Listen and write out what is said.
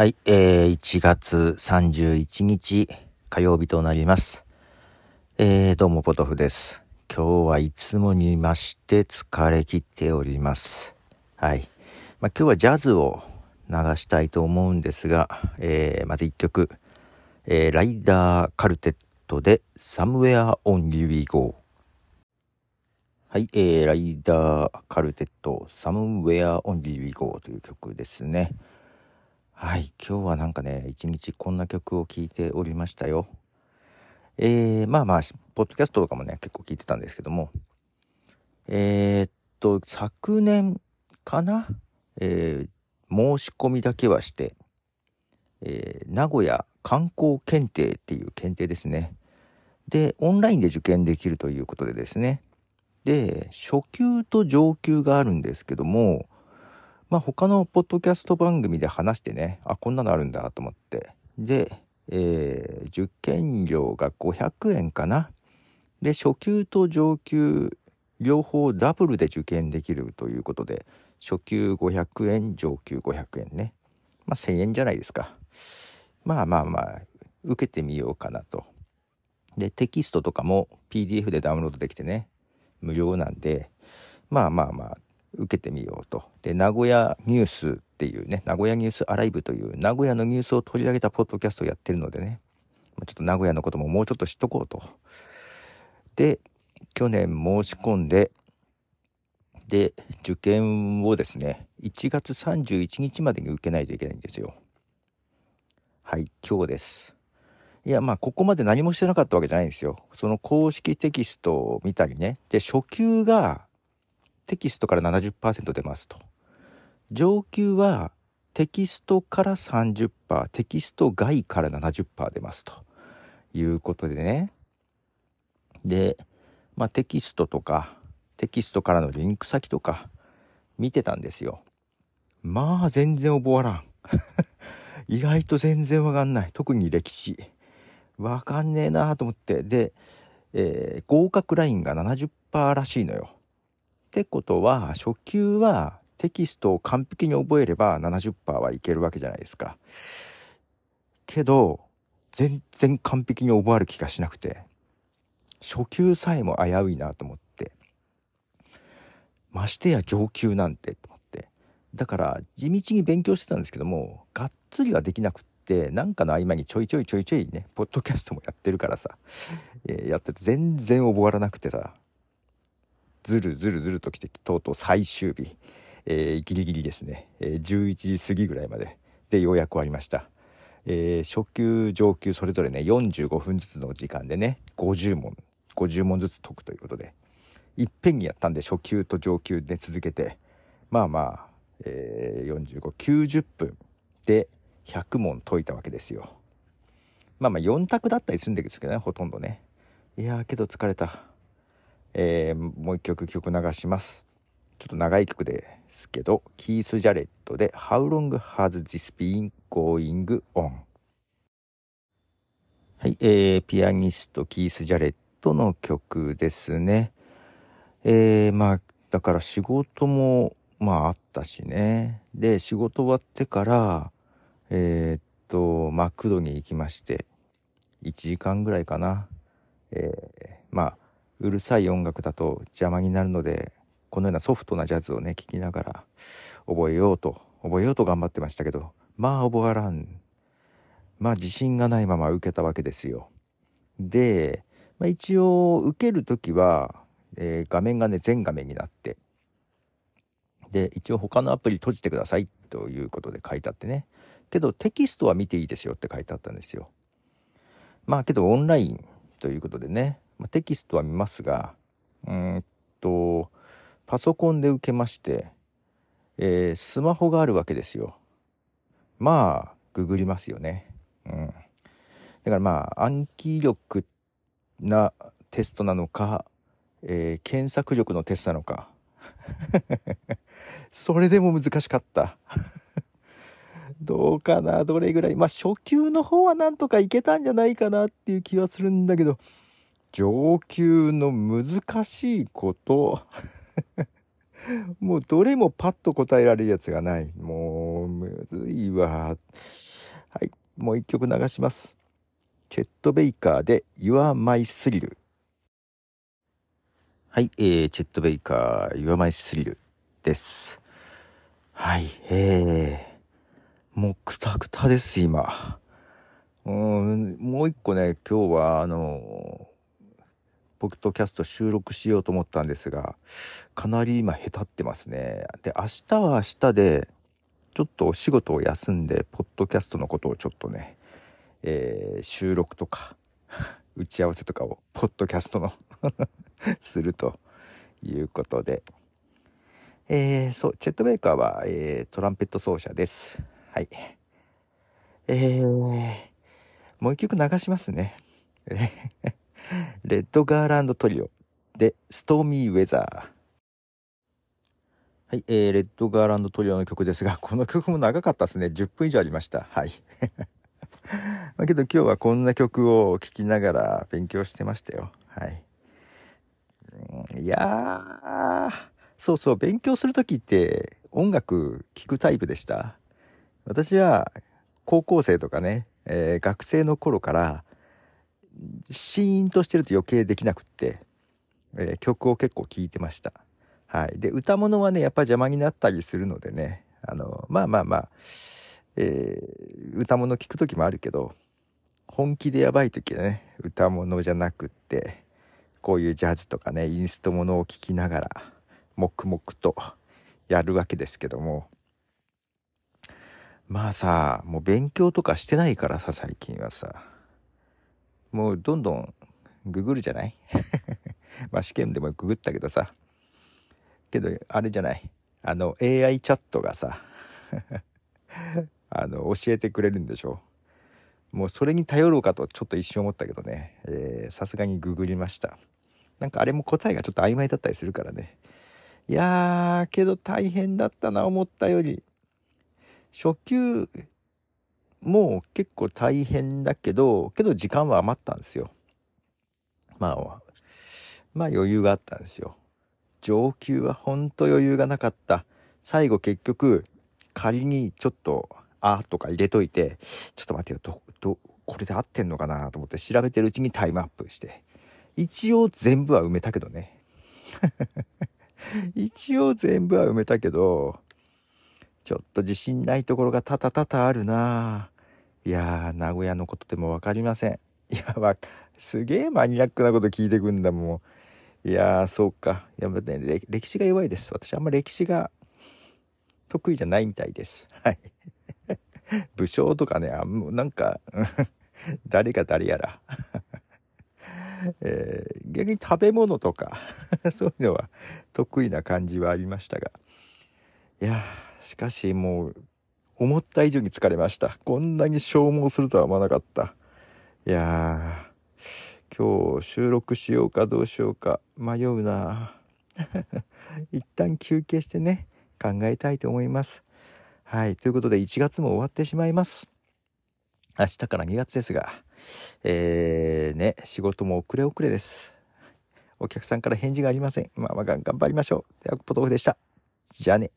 はい、えー、1月31日火曜日となります。えー、どうもポトフです。今日はいつもにまして疲れ切っております。はい。まあ、今日はジャズを流したいと思うんですが、えー、まず1曲、えー、ライダーカルテットで Somewhere Only We Go。はい、えー、ライダーカルテット Somewhere Only We Go という曲ですね。はい、今日はなんかね、一日こんな曲を聴いておりましたよ。えー、まあまあ、ポッドキャストとかもね、結構聞いてたんですけども、えー、っと、昨年かな、えー、申し込みだけはして、え、名古屋観光検定っていう検定ですね。で、オンラインで受験できるということでですね。で、初級と上級があるんですけども、まあ他のポッドキャスト番組で話してね、あ、こんなのあるんだと思って。で、えー受験料が500円かな。で、初級と上級両方ダブルで受験できるということで、初級500円、上級500円ね。まあ1000円じゃないですか。まあまあまあ、受けてみようかなと。で、テキストとかも PDF でダウンロードできてね、無料なんで、まあまあまあ、受けてみようと。で、名古屋ニュースっていうね、名古屋ニュースアライブという名古屋のニュースを取り上げたポッドキャストをやってるのでね、ちょっと名古屋のことももうちょっと知っとこうと。で、去年申し込んで、で、受験をですね、1月31日までに受けないといけないんですよ。はい、今日です。いや、まあ、ここまで何もしてなかったわけじゃないんですよ。その公式テキストを見たりね。で、初級がテキストから70%出ますと。上級はテキストから30%、テキスト外から70%出ますということでね。で、まあ、テキストとか、テキストからのリンク先とか見てたんですよ。まあ、全然覚わらん。意外と全然わかんない。特に歴史。わかんねえなと思って。で、えー合格ラインが70%らしいのよ。ってことは初級はテキストを完璧に覚えれば70%はいけるわけじゃないですか。けど全然完璧に覚える気がしなくて初級さえも危ういなと思ってましてや上級なんてと思ってだから地道に勉強してたんですけどもがっつりはできなくってなんかの合間にちょいちょいちょいちょいねポッドキャストもやってるからさ、えーやってて全然覚わらなくてさずるずるずるときてとうとう最終日、えーギリギリですね、えー11時過ぎぐらいまで。でようやく終わりました、えー初級上級それぞれね45分ずつの時間でね50問。50問ずつ解くということで。いっぺんにやったんで初級と上級で続けて。まあまあ、えー4590分で100問解いたわけですよ。まあまあ4択だったりするんですけどねほとんどね。いやーけど疲れた。えーもう一曲曲流します。ちょっと長い曲ですけどキース・ジャレットで「How long has this been going on?」はい、えーピアニストキース・ジャレットの曲ですね。えーまあだから仕事もまああったしね。で仕事終わってからえーっとマクドに行きまして1時間ぐらいかな。えーまあうるさい音楽だと邪魔になるのでこのようなソフトなジャズをね聴きながら覚えようと覚えようと頑張ってましたけどまあ覚わらん。まあ自信がないまま受けたわけですよ。で、まあ、一応受ける時は、えー画面がね全画面になって。で一応他のアプリ閉じてくださいということで書いてあってね。けどテキストは見ていいですよって書いてあったんですよ。まあけどオンラインということでね、まあ、テキストは見ますがうんとパソコンで受けまして、えースマホがあるわけですよ。まあググりますよね。うん。だからまあ暗記力なテストなのか、えー検索力のテストなのか。それでも難しかった。どうかなどれぐらい。まあ初級の方はなんとかいけたんじゃないかなっていう気はするんだけど。上級の難しいこと もうどれもパッと答えられるやつがないもうむずいわはい、もう一曲流します。チェット・ベイカーで You're My Thrill。はい、えー、チェット・ベイカー You're My Thrill です。はい、えー、もうくたくたです、今。うん、もう一個ね、今日はあの、ポッドキャスト収録しようと思ったんですが、かなり今へたってますね。で、明日は明日で、ちょっとお仕事を休んで、ポッドキャストのことをちょっとね、えー、収録とか、打ち合わせとかを、ポッドキャストの するということで、えー、そう、チェット・ベイカーは、えー、トランペット奏者です。はい。えー、もう一曲流しますね。え レッドガーランドトリオで、ストーミーウェザー。はい、えー、レッドガーランドトリオの曲ですが、この曲も長かったですね。10分以上ありました。はい。だけど今日はこんな曲を聴きながら勉強してましたよ。はい。いやー、そうそう、勉強するときって音楽聴くタイプでした。私は高校生とかね、えー、学生の頃からシーンとしてると余計できなくって、えー、曲を結構聴いてました。はい。で、歌物はね、やっぱ邪魔になったりするのでね、あの、まあまあまあ、えー、歌物聞く時もあるけど、本気でやばい時はね、歌物じゃなくって、こういうジャズとかね、インストものを聴きながら、黙々とやるわけですけども、まあさ、もう勉強とかしてないからさ、最近はさ、もうどんどんググるじゃない？まあ試験でもググったけどさ、けど、あれじゃない？あの、AI チャットがさ あの、教えてくれるんでしょ？うもうそれに頼ろうかとちょっと一瞬思ったけどね、さすがにググりました。なんかあれも答えがちょっと曖昧だったりするからね。いやー、けど大変だったな、思ったより。初級もう結構大変だけど、けど時間は余ったんですよ。まあ、まあ余裕があったんですよ。上級はほんと余裕がなかった。最後結局、仮にちょっと、あとか入れといて、ちょっと待ってよ、ど、ど、これで合ってんのかなと思って調べてるうちにタイムアップして。一応全部は埋めたけどね。一応全部は埋めたけど、ちょっと自信ないところがたたたたあるないやー、名古屋のことでもわかりません。いや、わ、すげえマニアックなこと聞いてくんだもん。いやー、そうか。やっぱね、歴史が弱いです。私あんま歴史が得意じゃないみたいです。はい。武将とかね、あんなんか 誰が誰やら えー、逆に食べ物とかそういうのは得意な感じはありましたが。いやしかしもう、思った以上に疲れました。こんなに消耗するとは思わなかった。いやー、今日収録しようかどうしようか。迷うな。一旦休憩してね考えたいと思います。はいということで1月も終わってしまいます。明日から2月ですがえー、ね仕事も遅れ遅れです。お客さんから返事がありません。まあまあ頑張りましょう。ではポトフでした。じゃあね。